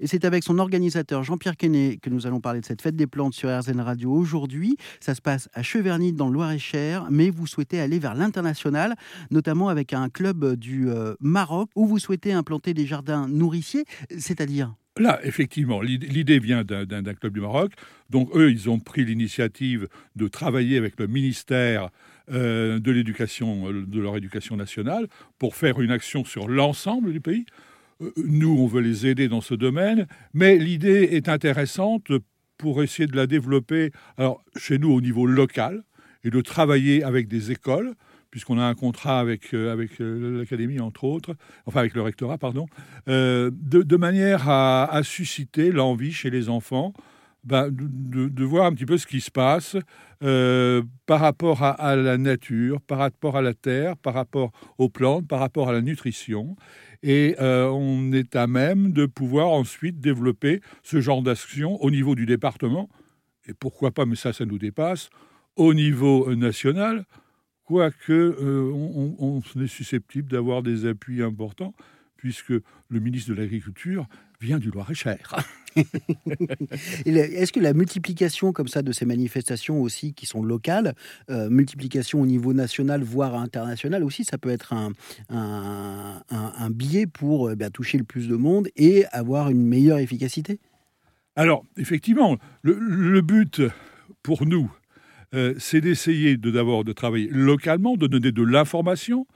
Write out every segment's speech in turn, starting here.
Et c'est avec son organisateur Jean-Pierre Quenet que nous allons parler de cette fête des plantes sur RZN Radio aujourd'hui. Ça se passe à Cheverny dans le Loir-et-Cher, mais vous souhaitez aller vers l'international, notamment avec un club du euh, Maroc où vous souhaitez implanter des jardins nourriciers, c'est-à-dire? Là, effectivement, l'idée vient d'un club du Maroc. Donc, eux, ils ont pris l'initiative de travailler avec le ministère euh, de l'éducation, euh, de leur éducation nationale, pour faire une action sur l'ensemble du pays. Euh, nous, on veut les aider dans ce domaine, mais l'idée est intéressante pour essayer de la développer alors, chez nous au niveau local et de travailler avec des écoles, puisqu'on a un contrat avec, euh, avec euh, l'académie, entre autres, enfin avec le rectorat, pardon, de, manière à, susciter l'envie chez les enfants bah, de, voir un petit peu ce qui se passe par rapport à, la nature, par rapport à la terre, par rapport aux plantes, par rapport à la nutrition. Et euh, on est à même de pouvoir ensuite développer ce genre d'action au niveau du département, et pourquoi pas, mais ça, ça nous dépasse, au niveau national, quoique euh, on, on, est susceptible d'avoir des appuis importants, puisque le ministre de l'Agriculture vient du Loir-et-Cher. Est-ce que la multiplication comme ça de ces manifestations aussi qui sont locales, euh, multiplication au niveau national voire international aussi, ça peut être un, biais pour eh toucher le plus de monde et avoir une meilleure efficacité? Alors effectivement, le, but pour nous, euh, c'est d'essayer de d'abord de travailler localement, de donner de l'information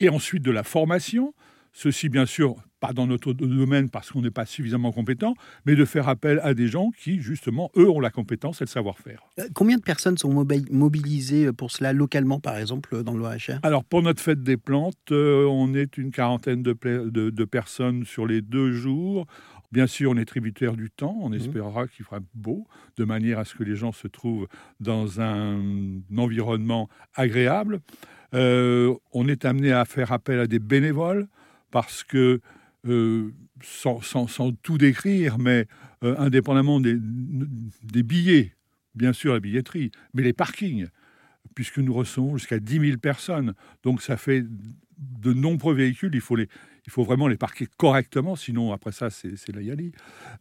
et ensuite de la formation. Ceci, bien sûr, pas dans notre domaine parce qu'on n'est pas suffisamment compétent, mais de faire appel à des gens qui, justement, eux, ont la compétence et le savoir-faire. Euh, combien de personnes sont mobilisées pour cela localement, par exemple, dans le Loir-et-Cher Alors, pour notre fête des plantes, euh, on est une quarantaine de, de, personnes sur les deux jours. Bien sûr, on est tributaire du temps, on mmh. espérera qu'il fera beau, de manière à ce que les gens se trouvent dans un, environnement agréable. Euh, on est amené à faire appel à des bénévoles parce que euh, sans, tout décrire, mais euh, indépendamment des, des, billets, bien sûr la billetterie, mais les parkings, puisque nous recevons jusqu'à 10 000 personnes. Donc ça fait de nombreux véhicules, il faut les, il faut vraiment les parquer correctement, sinon après ça, c'est la Yali.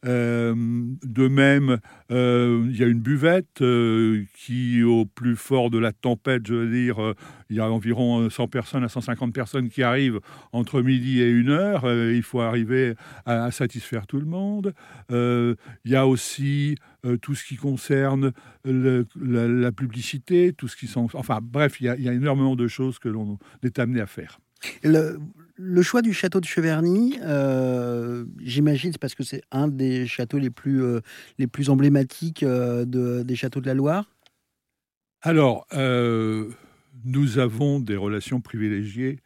Euh, de même, euh, il y a une buvette euh, qui, au plus fort de la tempête, je veux dire, il y a environ 100 personnes à 150 personnes qui arrivent entre midi et une heure. il faut arriver à, satisfaire tout le monde. il y a aussi tout ce qui concerne la, publicité, tout ce qui sont... Enfin bref, il y, il y a énormément de choses que l'on est amené à faire. Le, choix du château de Cheverny, euh, j'imagine, c'est parce que c'est un des châteaux les plus, euh, emblématiques euh, de, des châteaux de la Loire? Alors, nous avons des relations privilégiées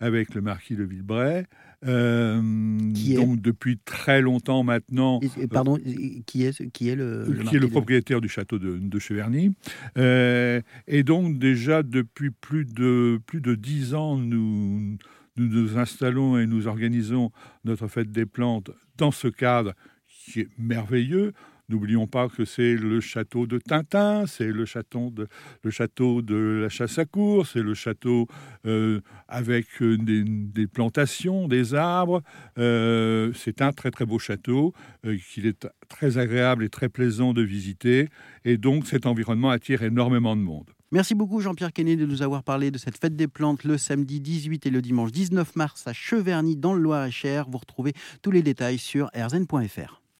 avec le marquis de Villebray. qui est donc depuis très longtemps maintenant. pardon, qui est qui est le, qui est le propriétaire du château de, de Cheverny. et donc déjà depuis plus de plus de dix ans, nous nous nous installons et nous organisons notre fête des plantes dans ce cadre qui est merveilleux. N'oublions pas que c'est le château de Tintin, c'est le château de, la chasse à cour, c'est le château euh, avec euh, des, plantations, des arbres. Euh, c'est un très très beau château qu'il est très agréable et très plaisant de visiter. Et donc cet environnement attire énormément de monde. Merci beaucoup Jean-Pierre Kennedy de nous avoir parlé de cette fête des plantes le samedi 18 et le dimanche 19 mars à Cheverny dans le Loir-et-Cher. Vous retrouvez tous les détails sur rzn.fr.